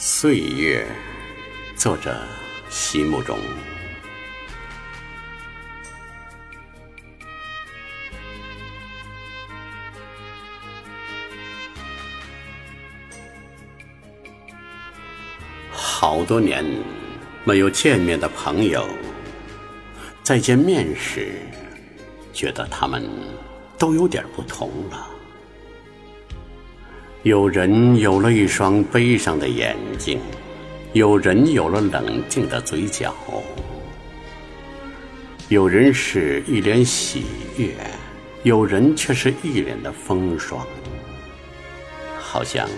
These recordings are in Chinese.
岁月，作者席慕容。好多年没有见面的朋友，再见面时，觉得他们都有点不同了。有人有了一双悲伤的眼睛，有人有了冷静的嘴角，有人是一脸喜悦，有人却是一脸的风霜。好像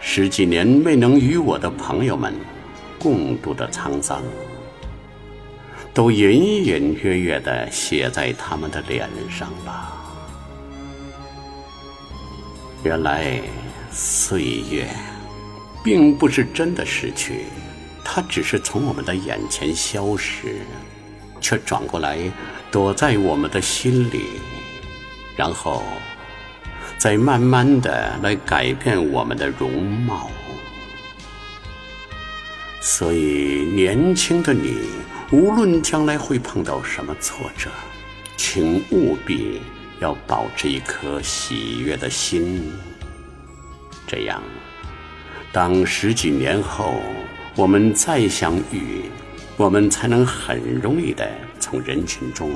十几年没能与我的朋友们共度的沧桑，都隐隐约约的写在他们的脸上了。原来。岁月，并不是真的失去，它只是从我们的眼前消失，却转过来躲在我们的心里，然后再慢慢的来改变我们的容貌。所以，年轻的你，无论将来会碰到什么挫折，请务必要保持一颗喜悦的心。这样，当十几年后我们再相遇，我们才能很容易的从人群中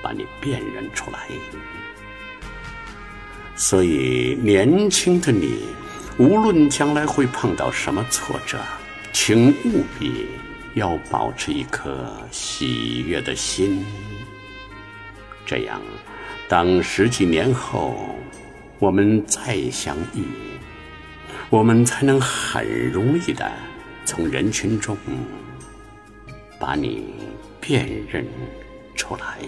把你辨认出来。所以，年轻的你，无论将来会碰到什么挫折，请务必要保持一颗喜悦的心。这样，当十几年后我们再相遇。我们才能很容易的从人群中把你辨认出来。